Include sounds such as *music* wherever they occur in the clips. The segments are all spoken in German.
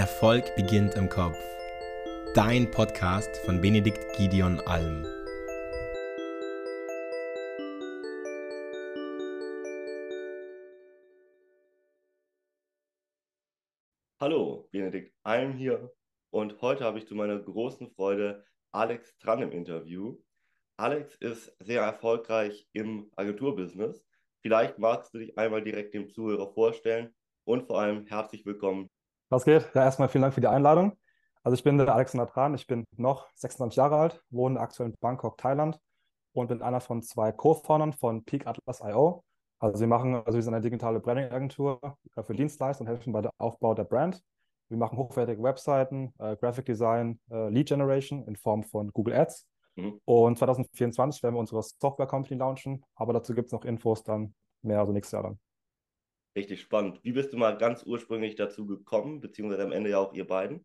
Erfolg beginnt im Kopf. Dein Podcast von Benedikt Gideon Alm. Hallo, Benedikt Alm hier und heute habe ich zu meiner großen Freude Alex Tran im Interview. Alex ist sehr erfolgreich im Agenturbusiness. Vielleicht magst du dich einmal direkt dem Zuhörer vorstellen und vor allem herzlich willkommen Was geht? Ja, erstmal vielen Dank für die Einladung. Also ich bin der Alexander Tran, ich bin noch 26 Jahre alt, wohne aktuell in Bangkok, Thailand und bin einer von zwei Co-Foundern von Peak Atlas IO. Also wir machen, also wir sind eine digitale Branding-Agentur äh, für Dienstleister und helfen bei der Aufbau der Brand. Wir machen hochwertige Webseiten, äh, Graphic Design, äh, Lead Generation in Form von Google Ads. Mhm. Und 2024 werden wir unsere Software Company launchen, aber dazu gibt es noch Infos dann mehr, also nächstes Jahr dann. Richtig spannend. Wie bist du mal ganz ursprünglich dazu gekommen, beziehungsweise am Ende ja auch ihr beiden?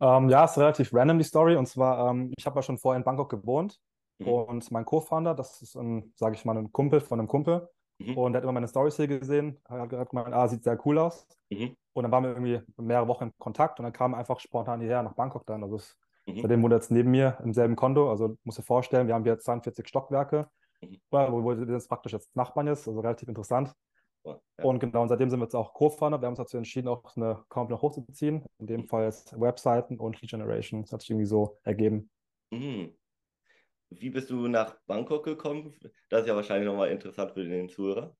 Ähm, ja, ist relativ random die Story. Und zwar, ähm, ich habe ja schon vorher in Bangkok gewohnt Mhm. und mein Co-Founder, das ist ein, sage ich mal, ein Kumpel von einem Kumpel Mhm. und der hat immer meine Stories hier gesehen, hat hat gemeint, ah, sieht sehr cool aus. Mhm. Und dann waren wir irgendwie mehrere Wochen in Kontakt und dann kam einfach spontan hierher nach Bangkok dann. Also es, Mhm. seitdem wohnt er jetzt neben mir im selben Kondo. Also musst dir vorstellen, wir haben hier 42 Stockwerke, Mhm. wo, wo wir jetzt praktisch jetzt Nachbarn ist, also relativ interessant. Ja. Und genau, und seitdem sind wir jetzt auch Co-Founder. Wir haben uns dazu entschieden, auch eine Company noch hochzuziehen. In dem Fall jetzt Webseiten und Lead Generation. Das hat sich irgendwie so ergeben. Mhm. Wie bist du nach Bangkok gekommen? Das ist ja wahrscheinlich nochmal interessant für den Zuhörer.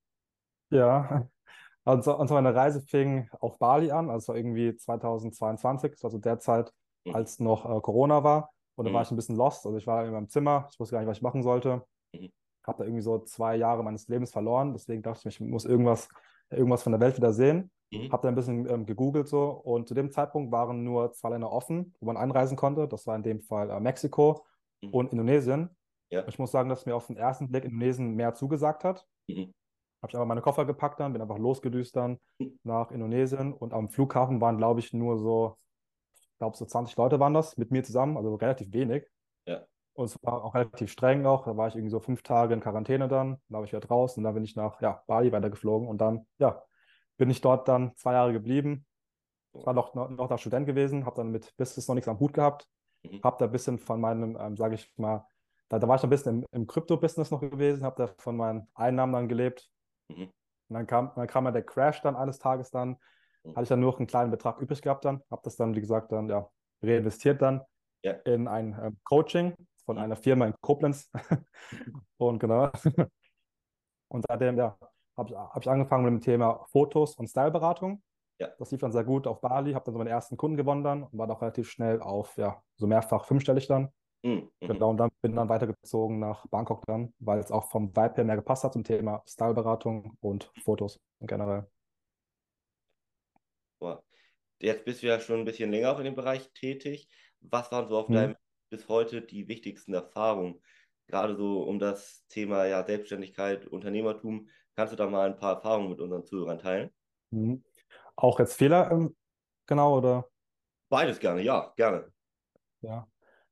Ja, *laughs* also, also meine Reise fing auf Bali an, also irgendwie 2022, das war so der Zeit, Mhm. als noch äh, Corona war. Und da war Mhm. ich ein bisschen lost. Also ich war in meinem Zimmer, ich wusste gar nicht, was ich machen sollte. Mhm. Habe da irgendwie so zwei Jahre meines Lebens verloren. Deswegen dachte ich mir, ich muss irgendwas, irgendwas von der Welt wieder sehen. Mhm. Habe da ein bisschen ähm, gegoogelt so. Und zu dem Zeitpunkt waren nur zwei Länder offen, wo man einreisen konnte. Das war in dem Fall äh, Mexiko Mhm. und Indonesien. Ja. Ich muss sagen, dass mir auf den ersten Blick Indonesien mehr zugesagt hat. Mhm. Habe ich aber meine Koffer gepackt dann, bin einfach losgedüst dann Mhm. nach Indonesien und am Flughafen waren, glaube ich, nur so, ich glaube, so 20 Leute waren das mit mir zusammen, also relativ wenig. Ja. Und es war auch relativ streng noch. Da war ich irgendwie so fünf Tage in Quarantäne dann, dann war ich wieder draußen und dann bin ich nach ja, Bali weitergeflogen und dann, ja, bin ich dort dann zwei Jahre geblieben. War noch, noch, noch da Student gewesen, habe dann mit Business noch nichts am Hut gehabt, Mhm. habe da ein bisschen von meinem, ähm, sage ich mal, da, da war ich ein bisschen im, im Krypto-Business noch gewesen, habe da von meinen Einnahmen dann gelebt. Mhm. Und dann kam, dann kam ja der Crash dann eines Tages dann, Mhm. hatte ich dann nur noch einen kleinen Betrag übrig gehabt dann, habe das dann, wie gesagt, dann ja reinvestiert dann Ja. in ein ähm, Coaching von einer Firma in Koblenz. *laughs* Und genau. Und seitdem, ja, habe ich, hab ich angefangen mit dem Thema Fotos und Styleberatung. Ja. Das lief dann sehr gut auf Bali, habe dann so meine ersten Kunden gewonnen dann und war dann auch relativ schnell auf, ja, so mehrfach fünfstellig dann. Mhm. Genau, und dann bin dann weitergezogen nach Bangkok dann, weil es auch vom Vibe her mehr gepasst hat zum Thema Styleberatung und Fotos generell. Boah. Jetzt bist du ja schon ein bisschen länger auch in dem Bereich tätig. Was waren so auf Mhm. deinem bis heute die wichtigsten Erfahrungen? Gerade so um das Thema ja, Selbstständigkeit, Unternehmertum. Kannst du da mal ein paar Erfahrungen mit unseren Zuhörern teilen? Mhm. Auch jetzt Fehler, ähm, genau, oder? Beides gerne, ja, gerne. Ja.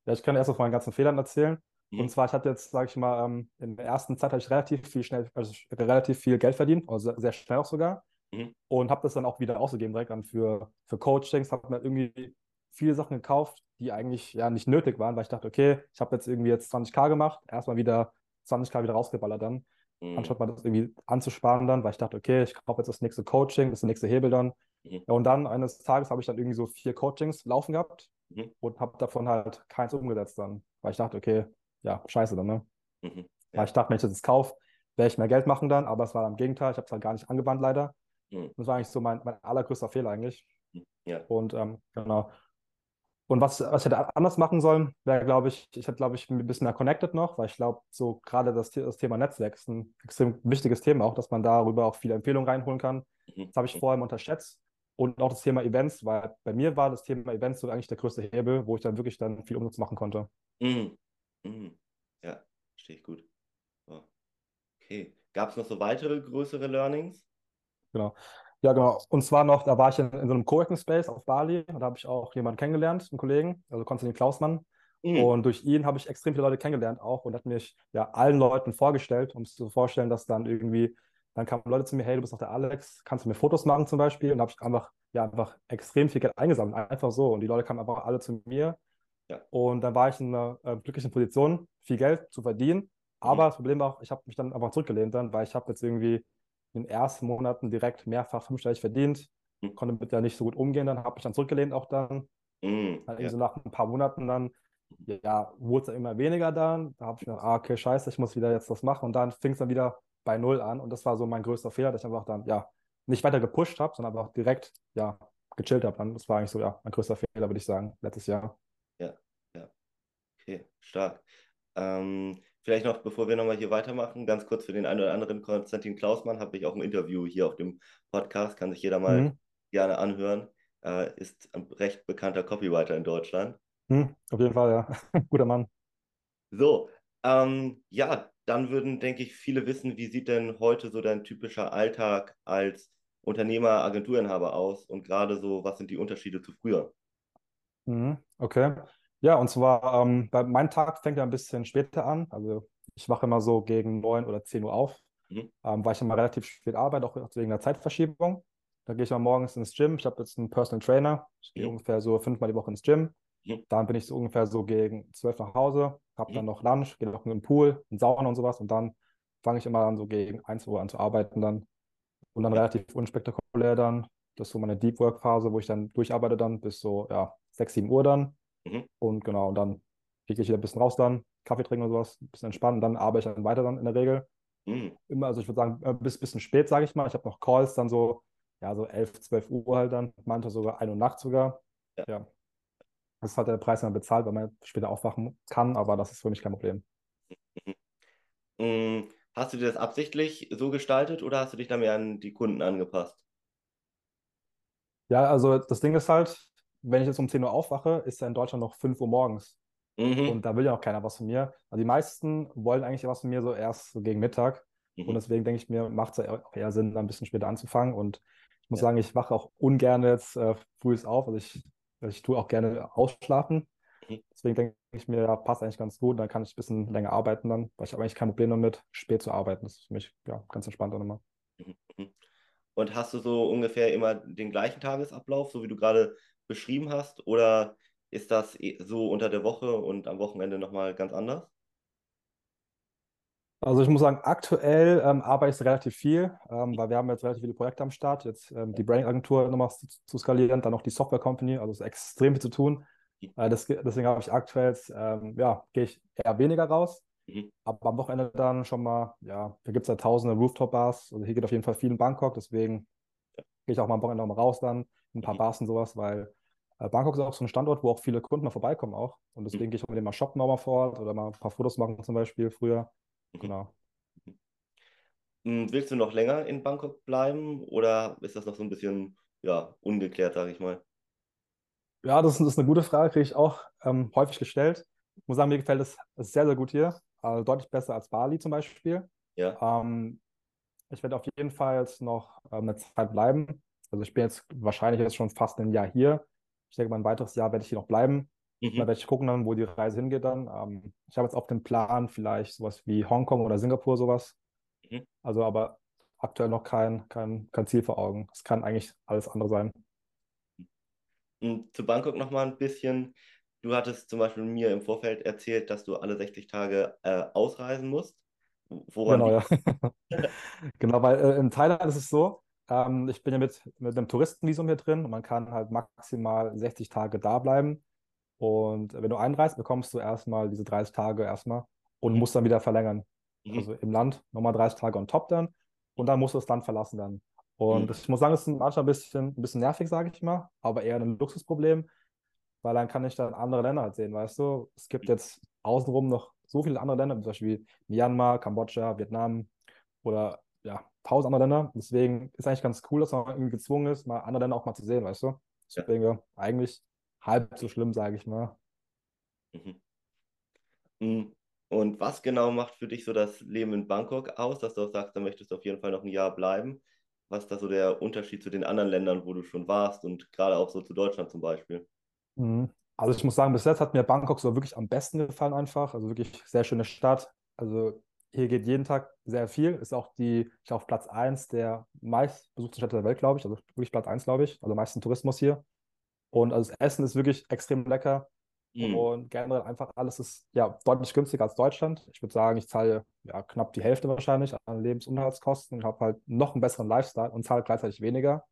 Ja, ich kann erst auf meinen ganzen Fehlern erzählen. Mhm. Und zwar, ich hatte jetzt, sage ich mal, ähm, in der ersten Zeit habe ich relativ viel schnell, also hatte relativ viel Geld verdient, also sehr, sehr schnell auch sogar. Mhm. Und habe das dann auch wieder ausgegeben, direkt dann für, für Coachings, habe mir irgendwie viele Sachen gekauft, die eigentlich ja nicht nötig waren, weil ich dachte, okay, ich habe jetzt irgendwie jetzt 20k gemacht, erstmal wieder 20k wieder rausgeballert dann, Mhm. anstatt mal das irgendwie anzusparen dann, weil ich dachte, okay, ich kaufe jetzt das nächste Coaching, das nächste Hebel dann. Mhm. Ja, und dann eines Tages habe ich dann irgendwie so vier Coachings laufen gehabt Mhm. und habe davon halt keins umgesetzt dann, weil ich dachte, okay, ja, scheiße dann, ne? Mhm. Weil Ja. ich dachte, wenn ich das jetzt kaufe, werde ich mehr Geld machen dann, aber es war im Gegenteil, ich habe es halt gar nicht angewandt leider. Mhm. Das war eigentlich so mein, mein allergrößter Fehler eigentlich. Ja. Und ähm, genau. Und was, was ich hätte anders machen sollen, wäre, glaube ich, ich hätte, glaube ich, ein bisschen mehr connected noch, weil ich glaube, so gerade das, das Thema Netzwerk ist ein extrem wichtiges Thema auch, dass man darüber auch viele Empfehlungen reinholen kann. Mhm. Das habe ich vorher unterschätzt. Und auch das Thema Events, weil bei mir war das Thema Events so eigentlich der größte Hebel, wo ich dann wirklich dann viel Umsatz machen konnte. Mhm. Mhm. Ja, verstehe ich gut. Oh. Okay. Gab es noch so weitere größere Learnings? Genau. Ja, genau. Und zwar noch, da war ich in, in so einem Coworking Space auf Bali und da habe ich auch jemanden kennengelernt, einen Kollegen, also Konstantin Klausmann. Mhm. Und durch ihn habe ich extrem viele Leute kennengelernt auch und hat mich ja allen Leuten vorgestellt, um es zu vorstellen, dass dann irgendwie Dann kamen Leute zu mir, hey, du bist doch der Alex, kannst du mir Fotos machen zum Beispiel? Und da habe ich einfach, ja, einfach extrem viel Geld eingesammelt, einfach so. Und die Leute kamen einfach alle zu mir. Ja. Und dann war ich in einer äh, glücklichen Position, viel Geld zu verdienen. Aber das Problem war auch, ich habe mich dann einfach zurückgelehnt dann, weil ich habe jetzt irgendwie in den ersten Monaten direkt mehrfach fünfstellig verdient, Mhm. konnte mit der nicht so gut umgehen, dann habe ich dann zurückgelehnt auch dann. Mhm. Dann Ja. so nach ein paar Monaten dann, ja, wurde es dann immer weniger dann. Da habe ich mir gedacht, ah, okay, scheiße, ich muss wieder jetzt das machen. Und dann fing es dann wieder bei Null an. Und das war so mein größter Fehler, dass ich einfach dann, ja, nicht weiter gepusht habe, sondern einfach direkt, ja, gechillt habe. Das war eigentlich so, ja, mein größter Fehler, würde ich sagen, letztes Jahr. Okay, stark. Ähm, vielleicht noch, bevor wir nochmal hier weitermachen, ganz kurz für den einen oder anderen Konstantin Klausmann habe ich auch ein Interview hier auf dem Podcast, kann sich jeder mal Mhm. gerne anhören. Äh, ist ein recht bekannter Copywriter in Deutschland. Hm, auf jeden Fall, ja. *laughs* Guter Mann. So, ähm, ja, dann würden, denke ich, viele wissen, wie sieht denn heute so dein typischer Alltag als Unternehmer, Agenturinhaber aus und gerade so, was sind die Unterschiede zu früher? Mhm, okay. Ja, und zwar, ähm, bei, mein Tag fängt ja ein bisschen später an. Also ich wache immer so gegen 9 oder 10 Uhr auf, Mhm. ähm, weil ich immer relativ spät arbeite, auch wegen der Zeitverschiebung. Da gehe ich mal morgens ins Gym. Ich habe jetzt einen Personal Trainer. Ich gehe Mhm. ungefähr so fünfmal die Woche ins Gym. Mhm. Dann bin ich so ungefähr so gegen 12 nach Hause, habe Mhm. dann noch Lunch, gehe noch in den Pool, in Sauna und sowas. Und dann fange ich immer an, so gegen 1 Uhr an zu arbeiten dann. Und dann relativ unspektakulär dann. Das ist so meine Deep Work Phase, wo ich dann durcharbeite dann bis so, ja, 6, 7 Uhr dann. Mhm. Und genau, und dann gehe ich wieder ein bisschen raus dann, Kaffee trinken oder sowas, ein bisschen entspannen. Dann arbeite ich dann weiter dann in der Regel. Mhm. Immer, also ich würde sagen, äh, bis bisschen spät, sage ich mal. Ich habe noch Calls dann so, ja, so 11, 12 Uhr halt dann, manchmal sogar 1 Uhr nachts sogar. Ja. Ja. Das ist halt der Preis, den man bezahlt, weil man später aufwachen kann, aber das ist für mich kein Problem. Mm, Hast du dir das absichtlich so gestaltet oder hast du dich da mehr an die Kunden angepasst? Ja, also das Ding ist halt, wenn ich jetzt um 10 Uhr aufwache, ist ja in Deutschland noch 5 Uhr morgens. Mhm. Und da will ja auch keiner was von mir. Also die meisten wollen eigentlich was von mir so erst so gegen Mittag. Und Mhm. deswegen denke ich mir, macht es auch eher Sinn, da ein bisschen später anzufangen. Und ich muss Ja. sagen, ich wache auch ungern jetzt äh, früh auf. Also ich, ich tue auch gerne ausschlafen. Mhm. Deswegen denke ich mir, ja, passt eigentlich ganz gut. Dann kann ich ein bisschen länger arbeiten dann, weil ich habe eigentlich kein Problem damit, spät zu arbeiten. Das ist für mich ja, ganz entspannt dann immer. Mhm. Und hast du so ungefähr immer den gleichen Tagesablauf, so wie du gerade beschrieben hast, oder ist das eh- so unter der Woche und am Wochenende nochmal ganz anders? Also ich muss sagen, aktuell ähm, arbeite ich relativ viel, ähm, weil wir haben jetzt relativ viele Projekte am Start. Jetzt ähm, die Branding-Agentur nochmal zu, zu skalieren, dann noch die Software-Company, also es ist extrem viel zu tun. Äh, das, deswegen habe ich aktuell, ähm, ja, gehe ich eher weniger raus. Mhm. Aber am Wochenende dann schon mal, ja, da gibt es ja tausende Rooftop-Bars. Also hier geht auf jeden Fall viel in Bangkok, deswegen gehe ich auch mal am Wochenende mal raus dann, in ein paar Mhm. Bars und sowas, weil äh, Bangkok ist auch so ein Standort, wo auch viele Kunden mal vorbeikommen auch. Und deswegen gehe ich auch mit denen mal shoppen auch mal vor Ort oder mal ein paar Fotos machen zum Beispiel früher. Mhm. Genau. Willst du noch länger in Bangkok bleiben oder ist das noch so ein bisschen, ja, ungeklärt, sage ich mal? Ja, das ist, eine gute Frage, kriege ich auch ähm, häufig gestellt. Ich muss sagen, mir gefällt es sehr, sehr gut hier. Also deutlich besser als Bali zum Beispiel. Ja. Ähm, ich werde auf jeden Fall jetzt noch ähm, eine Zeit bleiben. Also ich bin jetzt wahrscheinlich jetzt schon fast ein Jahr hier. Ich denke, mal ein weiteres Jahr werde ich hier noch bleiben. Da Mhm. werde ich gucken dann, wo die Reise hingeht dann. Ähm, ich habe jetzt auf dem Plan vielleicht sowas wie Hongkong oder Singapur sowas. Mhm. Also aber aktuell noch kein, kein, kein Ziel vor Augen. Es kann eigentlich alles andere sein. Und zu Bangkok nochmal ein bisschen. Du hattest zum Beispiel mir im Vorfeld erzählt, dass du alle 60 Tage äh, ausreisen musst. Woran Genau, ja. *laughs* Genau, weil äh, in Thailand ist es so, ähm, ich bin ja mit, mit einem Touristenvisum hier drin und man kann halt maximal 60 Tage da bleiben. Und wenn du einreist, bekommst du erstmal diese 30 Tage erstmal und Mhm. musst dann wieder verlängern. Mhm. Also im Land nochmal 30 Tage on top dann und dann musst du das Land verlassen dann. Und Mhm. ich muss sagen, das ist manchmal ein bisschen, ein bisschen nervig, sage ich mal, aber eher ein Luxusproblem, weil dann kann ich dann andere Länder halt sehen, weißt du? Es gibt jetzt außenrum noch so viele andere Länder, zum Beispiel Myanmar, Kambodscha, Vietnam oder ja, tausend andere Länder. Deswegen ist eigentlich ganz cool, dass man irgendwie gezwungen ist, mal andere Länder auch mal zu sehen, weißt du? Deswegen ja, eigentlich halb so schlimm, sage ich mal. Mhm. Mm, Und was genau macht für dich so das Leben in Bangkok aus, dass du auch sagst, da möchtest du auf jeden Fall noch ein Jahr bleiben? Was ist da so der Unterschied zu den anderen Ländern, wo du schon warst und gerade auch so zu Deutschland zum Beispiel? Mhm. Also ich muss sagen, bis jetzt hat mir Bangkok so wirklich am besten gefallen einfach. Also wirklich sehr schöne Stadt. Also hier geht jeden Tag sehr viel. Ist auch die, ich glaube, Platz 1 der meistbesuchten Städte der Welt, glaube ich. Also wirklich Platz 1, glaube ich. Also meisten Tourismus hier. Und also das Essen ist wirklich extrem lecker. Mhm. Und generell einfach alles ist ja deutlich günstiger als Deutschland. Ich würde sagen, ich zahle ja knapp die Hälfte wahrscheinlich an Lebensunterhaltskosten. Ich habe halt noch einen besseren Lifestyle und zahle gleichzeitig weniger.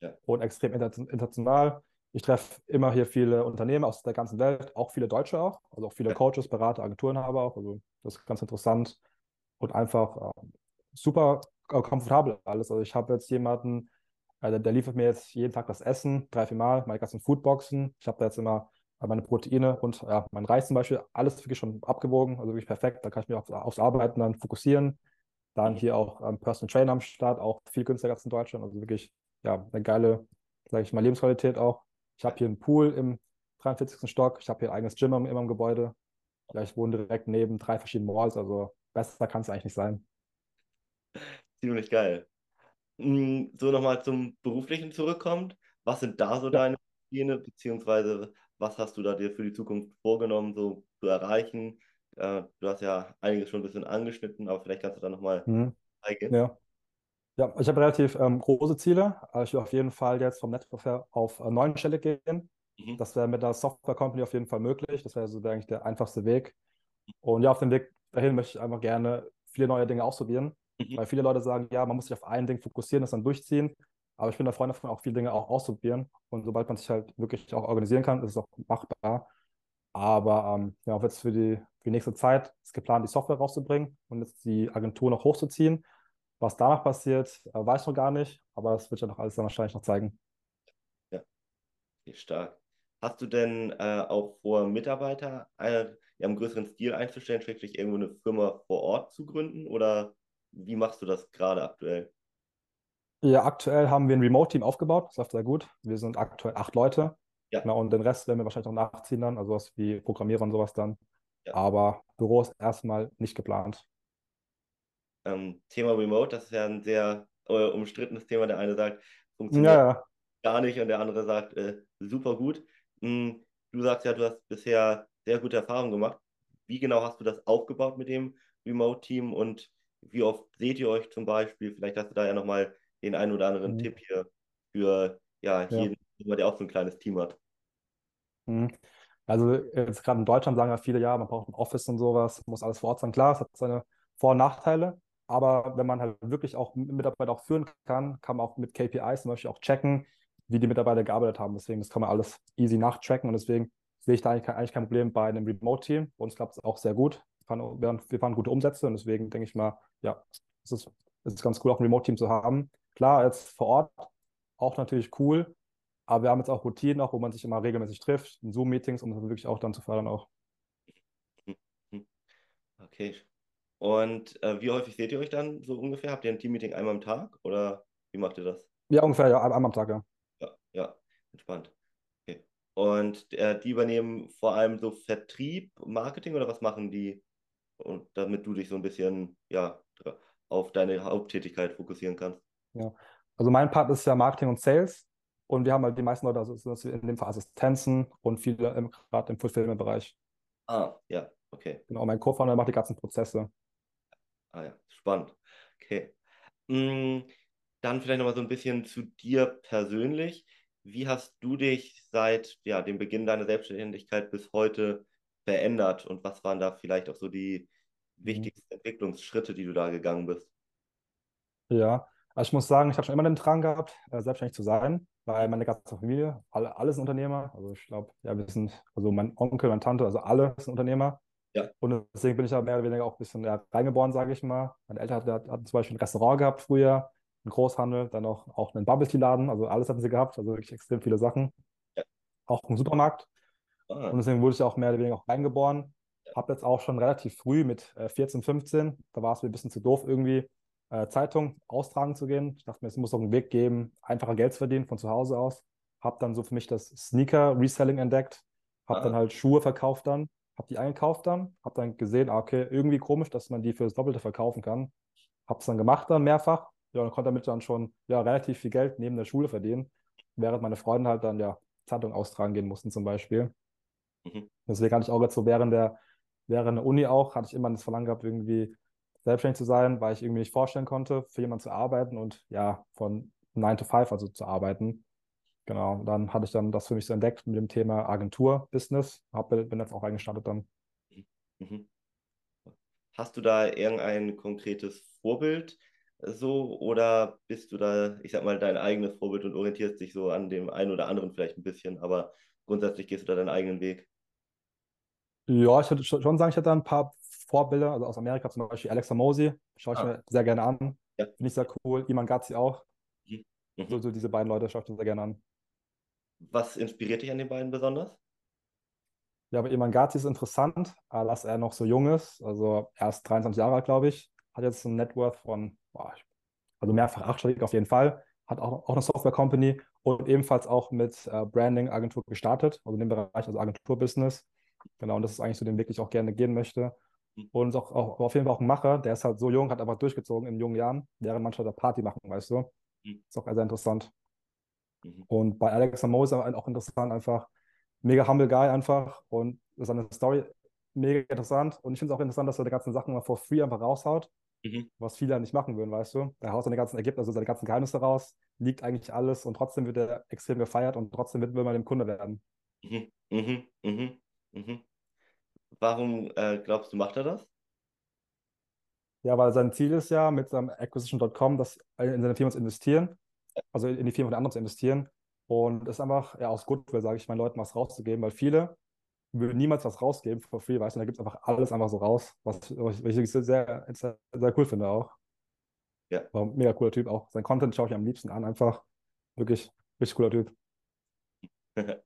Ja. Und extrem international. Ich treffe immer hier viele Unternehmen aus der ganzen Welt, auch viele Deutsche auch, also auch viele. Coaches, Berater, Agenturenhaber auch. Also das ist ganz interessant und einfach äh, super äh, komfortabel alles. Also ich habe jetzt jemanden, äh, der, der, liefert mir jetzt jeden Tag das Essen, drei, vier Mal, meine ganzen Foodboxen. Ich habe da jetzt immer meine Proteine und ja, mein Reis zum Beispiel, alles wirklich schon abgewogen, also wirklich perfekt. Da kann ich mich auf, aufs Arbeiten dann fokussieren. Dann hier auch ähm, Personal Trainer am Start, auch viel günstiger als in Deutschland. Also wirklich, ja, eine geile, sage ich mal, Lebensqualität auch. Ich habe hier einen Pool im 43. Stock. Ich habe hier ein eigenes Gym immer im Gebäude. Ja, ich wohne direkt neben drei verschiedenen Malls. Also besser kann es eigentlich nicht sein. Ziemlich geil. Hm, so nochmal zum Beruflichen zurückkommt. Was sind da so ja. deine Pläne, beziehungsweise was hast du da dir für die Zukunft vorgenommen, so zu erreichen? Äh, du hast ja einiges schon ein bisschen angeschnitten, aber vielleicht kannst du da nochmal mhm. eingehen. Ja. Ja, ich habe relativ ähm, große Ziele. Ich will auf jeden Fall jetzt vom Netzwerk auf äh, neun Stelle gehen. Mhm. Das wäre mit der Software Company auf jeden Fall möglich. Das wäre so eigentlich der einfachste Weg. Und ja, auf dem Weg dahin möchte ich einfach gerne viele neue Dinge ausprobieren. Mhm. Weil viele Leute sagen, ja, man muss sich auf ein Ding fokussieren, das dann durchziehen. Aber ich bin der Freund davon, auch viele Dinge auch auszuprobieren. Und sobald man sich halt wirklich auch organisieren kann, ist es auch machbar. Aber ähm, ja, auch jetzt für die, für die nächste Zeit ist geplant, die Software rauszubringen und jetzt die Agentur noch hochzuziehen. Was danach passiert, äh, weiß ich noch gar nicht, aber das wird ja noch alles dann wahrscheinlich noch zeigen. Ja, stark. Hast du denn äh, auch vor, Mitarbeiter äh, ja, im größeren Stil einzustellen, schrägstrich irgendwo eine Firma vor Ort zu gründen oder wie machst du das gerade aktuell? Ja, aktuell haben wir ein Remote-Team aufgebaut, das läuft sehr gut. Wir sind aktuell acht Leute. Ja. Genau, und den Rest werden wir wahrscheinlich noch nachziehen dann, also was wie Programmierer und sowas dann. Ja. Aber Büro ist erstmal nicht geplant. Ähm, Thema Remote, das ist ja ein sehr äh, umstrittenes Thema. Der eine sagt, funktioniert ja. gar nicht und der andere sagt, äh, super gut. Hm, du sagst ja, du hast bisher sehr gute Erfahrungen gemacht. Wie genau hast du das aufgebaut mit dem Remote-Team und wie oft seht ihr euch zum Beispiel? Vielleicht hast du da ja nochmal den einen oder anderen mhm. Tipp hier für ja, jeden, ja. der auch so ein kleines Team hat. Mhm. Also jetzt gerade in Deutschland sagen ja viele, ja, man braucht ein Office und sowas, muss alles vor Ort sein. Klar, es hat seine Vor- und Nachteile, aber wenn man halt wirklich auch Mitarbeiter auch führen kann, kann man auch mit KPIs zum Beispiel auch checken, wie die Mitarbeiter gearbeitet haben. Deswegen, das kann man alles easy nachtracken und deswegen sehe ich da eigentlich kein, eigentlich kein Problem bei einem Remote-Team. Bei uns klappt es auch sehr gut. Wir fahren, gute Umsätze und deswegen denke ich mal, ja, es ist, es ist ganz cool, auch ein Remote-Team zu haben. Klar, jetzt vor Ort auch natürlich cool, aber wir haben jetzt auch Routinen, auch, wo man sich immer regelmäßig trifft, in Zoom-Meetings, um das wirklich auch dann zu fördern auch. Okay. Und äh, wie häufig seht ihr euch dann so ungefähr? Habt ihr ein Team-Meeting einmal am Tag oder wie macht ihr das? Ja, ungefähr, ja, einmal am Tag, ja. Ja, ja, entspannt. Okay. Und äh, die übernehmen vor allem so Vertrieb, Marketing oder was machen die? Und damit du dich so ein bisschen ja, auf deine Haupttätigkeit fokussieren kannst. Ja, also mein Part ist ja Marketing und Sales und wir haben halt die meisten Leute, also in dem Fall Assistenzen und viele gerade im Fulfillment-Bereich. Ah, ja, okay. Genau, mein Co-Founder macht die ganzen Prozesse. Ah ja, spannend. Okay. Mm, dann vielleicht nochmal so ein bisschen zu dir persönlich. Wie hast du dich seit ja, dem Beginn deiner Selbstständigkeit bis heute verändert und was waren da vielleicht auch so die mhm. wichtigsten Entwicklungsschritte, die du da gegangen bist? Ja, also ich muss sagen, ich habe schon immer den Drang gehabt, äh, selbstständig zu sein, weil meine ganze Familie, alle, alle sind Unternehmer. Also ich glaube, ja, wir sind, also mein Onkel, meine Tante, also alle sind Unternehmer. Ja. Und deswegen bin ich da mehr oder weniger auch ein bisschen ja, reingeboren, sage ich mal. Meine Eltern hatten, hatten, zum Beispiel ein Restaurant gehabt früher, einen Großhandel, dann auch, auch einen Bubble Tea Laden, also alles hatten sie gehabt, also wirklich extrem viele Sachen. Ja. Auch einen Supermarkt. Ah. Und deswegen wurde ich auch mehr oder weniger auch reingeboren. Habe jetzt auch schon relativ früh mit äh, 14, 15, da war es mir ein bisschen zu doof irgendwie, äh, Zeitung austragen zu gehen. Ich dachte mir, es muss auch einen Weg geben, einfacher Geld zu verdienen von zu Hause aus. Habe dann so für mich das Sneaker-Reselling entdeckt. Habe ah. dann halt Schuhe verkauft dann, habe die eingekauft dann, habe dann gesehen, ah, okay, irgendwie komisch, dass man die für das Doppelte verkaufen kann. Habe es dann gemacht dann mehrfach. Ja, und konnte damit dann schon ja, relativ viel Geld neben der Schule verdienen, während meine Freunde halt dann ja Zeitung austragen gehen mussten zum Beispiel. Mhm. Deswegen hatte ich auch jetzt so während der, während der Uni auch, hatte ich immer das Verlangen gehabt, irgendwie selbstständig zu sein, weil ich irgendwie nicht vorstellen konnte, für jemanden zu arbeiten und ja, von 9 to 5 also zu arbeiten. Genau, dann hatte ich dann das für mich so entdeckt mit dem Thema Agentur-Business. Bin jetzt auch eingestartet dann. Mhm. Hast du da irgendein konkretes Vorbild so oder bist du da, ich sag mal, dein eigenes Vorbild und orientierst dich so an dem einen oder anderen vielleicht ein bisschen, aber grundsätzlich gehst du da deinen eigenen Weg? Ja, ich würde schon sagen, ich hätte da ein paar Vorbilder, also aus Amerika zum Beispiel Alexa Mosi, schaue ich ah. mir sehr gerne an. Ja. Finde ich sehr cool. Iman Gazi auch. Mhm. So, so, diese beiden Leute schaue ich mir sehr gerne an. Was inspiriert dich an den beiden besonders? Ja, aber Iman Gazi ist interessant, dass er noch so jung ist. Also er ist 23 Jahre alt, glaube ich. Hat jetzt ein Net Worth von, boah, also mehrfach achtstellig auf jeden Fall. Hat auch, auch eine Software Company und ebenfalls auch mit äh, Branding-Agentur gestartet, also in dem Bereich, also Agenturbusiness. Genau, und das ist eigentlich so, den Weg, den ich auch gerne gehen möchte. Mhm. Und auch, auch auf jeden Fall auch ein Macher, der ist halt so jung, hat aber durchgezogen in jungen Jahren, während manche da Party machen, weißt du. Mhm. Ist auch sehr interessant. Mhm. Und bei Alex Mose auch interessant, einfach mega humble Guy einfach und seine Story mega interessant. Und ich finde es auch interessant, dass er die ganzen Sachen mal for free einfach raushaut, mhm. was viele nicht machen würden, weißt du. Er haut seine ganzen Ergebnisse, also seine ganzen Geheimnisse raus, liegt eigentlich alles und trotzdem wird er extrem gefeiert und trotzdem will man dem Kunde werden. Mhm. Mhm. Mhm. Mhm. Warum äh, glaubst du, macht er das? Ja, weil sein Ziel ist ja, mit seinem Acquisition.com das in seine Firma zu investieren, also in die Firma von anderen zu investieren. Und es ist einfach ja, aus Goodwill, sage ich meinen Leuten, was rauszugeben, weil viele würden niemals was rausgeben for free, weißt du, da gibt es einfach alles einfach so raus, was, was ich sehr, sehr, sehr cool finde auch. Ja. War ein mega cooler Typ auch. Sein Content schaue ich am liebsten an, einfach wirklich richtig cooler Typ. *laughs*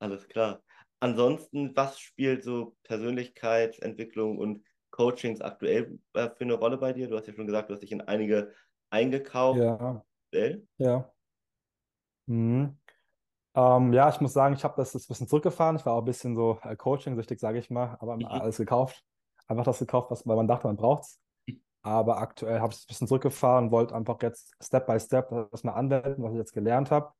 Alles klar. Ansonsten, was spielt so Persönlichkeitsentwicklung und Coachings aktuell äh, für eine Rolle bei dir? Du hast ja schon gesagt, du hast dich in einige eingekauft. Ja. Ja. Mhm. Ähm, ja, ich muss sagen, ich habe das ein bisschen zurückgefahren. Ich war auch ein bisschen so äh, Coaching-süchtig, sage ich mal, aber mhm. alles gekauft. Einfach das gekauft, was, weil man dachte, man braucht es. Aber aktuell habe ich es ein bisschen zurückgefahren, wollte einfach jetzt Step by Step das mal anwenden, was ich jetzt gelernt habe.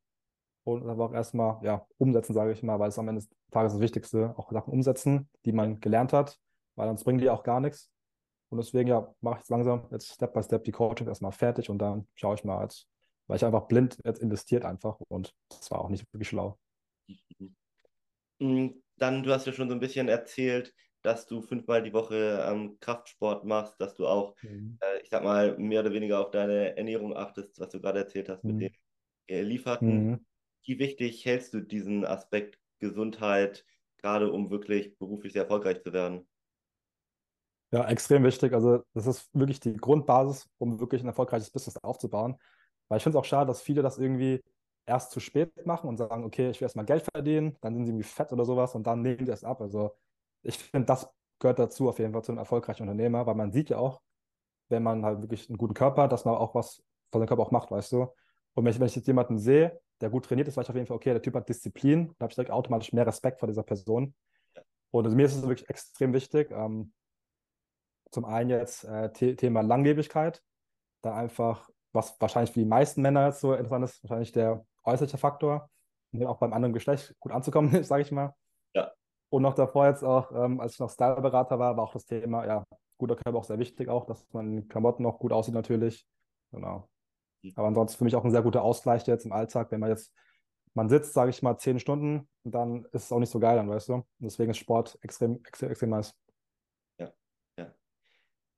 Und aber auch erstmal ja, umsetzen, sage ich mal, weil es am Ende des Tages das Wichtigste, auch Sachen umsetzen, die man gelernt hat, weil sonst bringen die auch gar nichts. Und deswegen ja, mache ich jetzt langsam jetzt Step by Step die Coaching erstmal fertig und dann schaue ich mal jetzt, weil ich einfach blind jetzt investiert einfach und das war auch nicht wirklich schlau. Mhm. Dann, du hast ja schon so ein bisschen erzählt, dass du fünfmal die Woche ähm, Kraftsport machst, dass du auch, mhm. äh, ich sag mal, mehr oder weniger auf deine Ernährung achtest, was du gerade erzählt hast mhm. mit den äh, Lieferten. Mhm. Wie wichtig hältst du diesen Aspekt Gesundheit, gerade um wirklich beruflich sehr erfolgreich zu werden? Ja, extrem wichtig. Also, das ist wirklich die Grundbasis, um wirklich ein erfolgreiches Business aufzubauen. Weil ich finde es auch schade, dass viele das irgendwie erst zu spät machen und sagen, okay, ich will erstmal Geld verdienen, dann sind sie irgendwie fett oder sowas und dann nehmen sie es ab. Also ich finde, das gehört dazu auf jeden Fall zu einem erfolgreichen Unternehmer, weil man sieht ja auch, wenn man halt wirklich einen guten Körper hat, dass man auch was von seinem Körper auch macht, weißt du. Und wenn ich, wenn ich jetzt jemanden sehe, der gut trainiert ist, weiß ich auf jeden Fall, okay, der Typ hat Disziplin, da habe ich direkt automatisch mehr Respekt vor dieser Person. Und also mir ist es wirklich extrem wichtig. Ähm, zum einen jetzt äh, Thema Langlebigkeit, da einfach was wahrscheinlich für die meisten Männer jetzt so interessant ist, wahrscheinlich der äußerliche Faktor, um auch beim anderen Geschlecht gut anzukommen, *laughs* sage ich mal. Ja. Und noch davor jetzt auch, ähm, als ich noch Styleberater war, war auch das Thema, ja, guter Körper auch sehr wichtig auch, dass man in Klamotten noch gut aussieht natürlich. Genau. Mhm. Aber ansonsten für mich auch ein sehr guter Ausgleich jetzt im Alltag, wenn man jetzt, man sitzt, sage ich mal, zehn Stunden, dann ist es auch nicht so geil dann, weißt du. Und deswegen ist Sport extrem, extrem, extrem nice.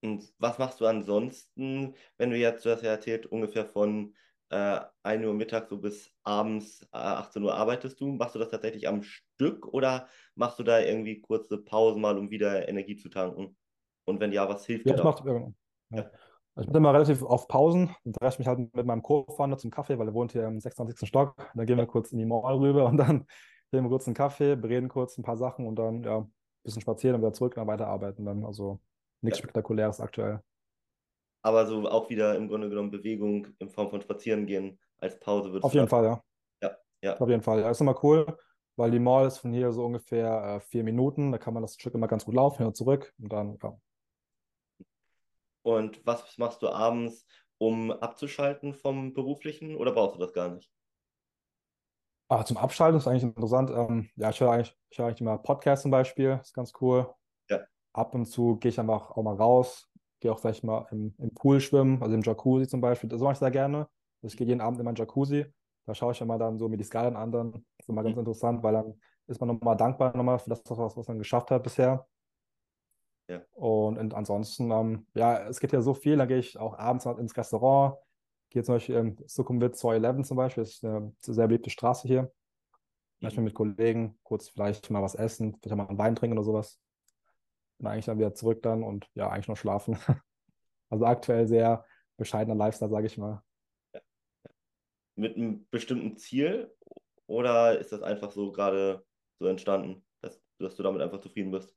Und was machst du ansonsten, wenn du jetzt, du hast ja erzählt, ungefähr von äh, 1 Uhr mittags so bis abends äh, 18 Uhr arbeitest du? Machst du das tatsächlich am Stück oder machst du da irgendwie kurze Pausen mal, um wieder Energie zu tanken? Und wenn ja, was hilft ja, dir da? Ja. ja. Ich bin immer relativ auf Pausen und treffe mich halt mit meinem Co-Founder zum Kaffee, weil er wohnt hier im 26. Stock. Dann gehen wir kurz in die Mall rüber und dann *laughs* nehmen wir kurz einen Kaffee, bereden kurz ein paar Sachen und dann ja, ein bisschen spazieren und wieder zurück und dann weiterarbeiten. Dann also nichts ja. Spektakuläres aktuell. Aber so auch wieder im Grunde genommen Bewegung in Form von Spazierengehen als Pause wird. Auf jeden Fall, ja. Ja, ja. Auf jeden Fall. Ja, ist immer cool, weil die Mall ist von hier so ungefähr äh, vier Minuten. Da kann man das Stück immer ganz gut laufen, hin und zurück und dann, ja. Und was machst du abends, um abzuschalten vom Beruflichen oder brauchst du das gar nicht? Ah, zum Abschalten ist eigentlich interessant. Ähm, ja, ich höre eigentlich, ich höre eigentlich immer Podcasts zum Beispiel, ist ganz cool ab und zu gehe ich einfach auch mal raus, gehe auch vielleicht mal im, im Pool schwimmen, also im Jacuzzi zum Beispiel. Das mache ich sehr gerne. Also ich gehe jeden Abend in mein Jacuzzi. Da schaue ich immer dann so mir die Skyline an. Dann. Das ist immer ganz Mhm. interessant, weil dann ist man nochmal dankbar nochmal für das, was, was man geschafft hat bisher. Ja. Und, und ansonsten, ähm, ja, es gibt ja so viel. Dann gehe ich auch abends ins Restaurant. Gehe zum Beispiel im Sukhumvit 211 zum Beispiel. Das ist eine sehr beliebte Straße hier. Manchmal mit Kollegen, kurz vielleicht mal was essen, vielleicht mal einen Wein trinken oder sowas. Und eigentlich dann wieder zurück dann und ja, eigentlich noch schlafen. *laughs* Also aktuell sehr bescheidener Lifestyle, sage ich mal. Mit einem bestimmten Ziel oder ist das einfach so gerade so entstanden, dass, dass du damit einfach zufrieden bist?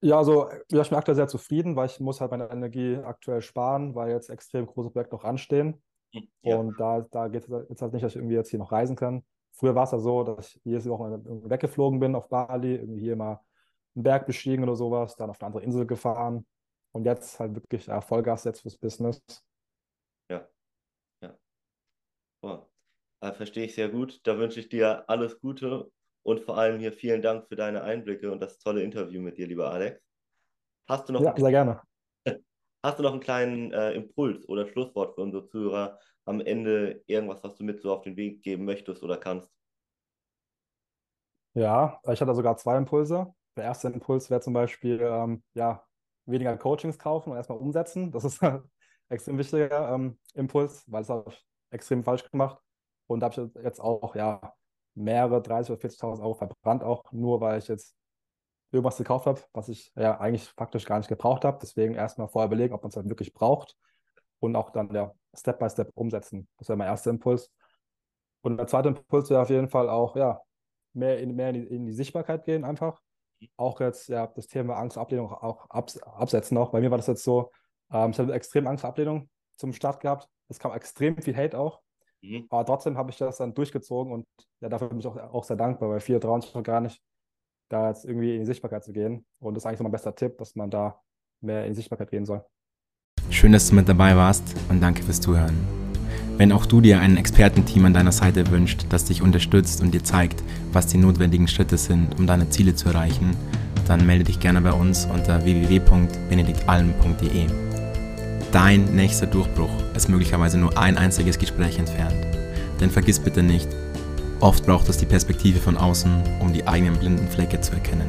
Ja, also ja, ich bin aktuell sehr zufrieden, weil ich muss halt meine Energie aktuell sparen, weil jetzt extrem große Projekte noch anstehen. Hm, Ja, Und da, da geht es jetzt halt nicht, dass ich irgendwie jetzt hier noch reisen kann. Früher war es ja so, dass ich jedes Wochenende irgendwie weggeflogen bin auf Bali, irgendwie hier mal einen Berg bestiegen oder sowas, dann auf eine andere Insel gefahren. Und jetzt halt wirklich ja, Vollgas jetzt fürs Business. ja, ja. Boah. Äh, verstehe ich sehr gut. Da wünsche ich dir alles Gute und vor allem hier vielen Dank für deine Einblicke und das tolle Interview mit dir, lieber Alex. Hast du noch Ja, einen sehr gerne. *laughs* Hast du noch einen kleinen äh, Impuls oder Schlusswort für unsere Zuhörer am Ende? Irgendwas, was du mit so auf den Weg geben möchtest oder kannst? Ja, ich hatte sogar zwei Impulse. Der erste Impuls wäre zum Beispiel, ähm, ja, weniger Coachings kaufen und erstmal umsetzen. Das ist ein *laughs* extrem wichtiger ähm, Impuls, weil habe ich extrem falsch gemacht. Und da habe ich jetzt auch, ja, mehrere 30.000 oder 40.000 Euro verbrannt, auch nur weil ich jetzt irgendwas gekauft habe, was ich ja eigentlich faktisch gar nicht gebraucht habe. Deswegen erstmal vorher überlegen, ob man es halt wirklich braucht und auch dann ja, Step by Step umsetzen. Das wäre mein erster Impuls. Und der zweite Impuls wäre auf jeden Fall auch, ja, mehr in, mehr in die, in die Sichtbarkeit gehen einfach. Auch jetzt ja das Thema Angst, Ablehnung auch abs absetzen auch. Bei mir war das jetzt so, ähm, ich hatte extrem Angst, Ablehnung zum Start gehabt. Es kam extrem viel Hate auch. Mhm. Aber trotzdem habe ich das dann durchgezogen und ja, dafür bin ich auch, auch sehr dankbar, weil viele trauen sich noch gar nicht, da jetzt irgendwie in die Sichtbarkeit zu gehen. Und das ist eigentlich so mein bester Tipp, dass man da mehr in die Sichtbarkeit gehen soll. Schön, dass du mit dabei warst und danke fürs Zuhören. Wenn auch du dir ein Expertenteam an deiner Seite wünscht, das dich unterstützt und dir zeigt, was die notwendigen Schritte sind, um deine Ziele zu erreichen, dann melde dich gerne bei uns unter www.benediktalm.de. Dein nächster Durchbruch ist möglicherweise nur ein einziges Gespräch entfernt. Denn vergiss bitte nicht, oft braucht es die Perspektive von außen, um die eigenen blinden Flecke zu erkennen.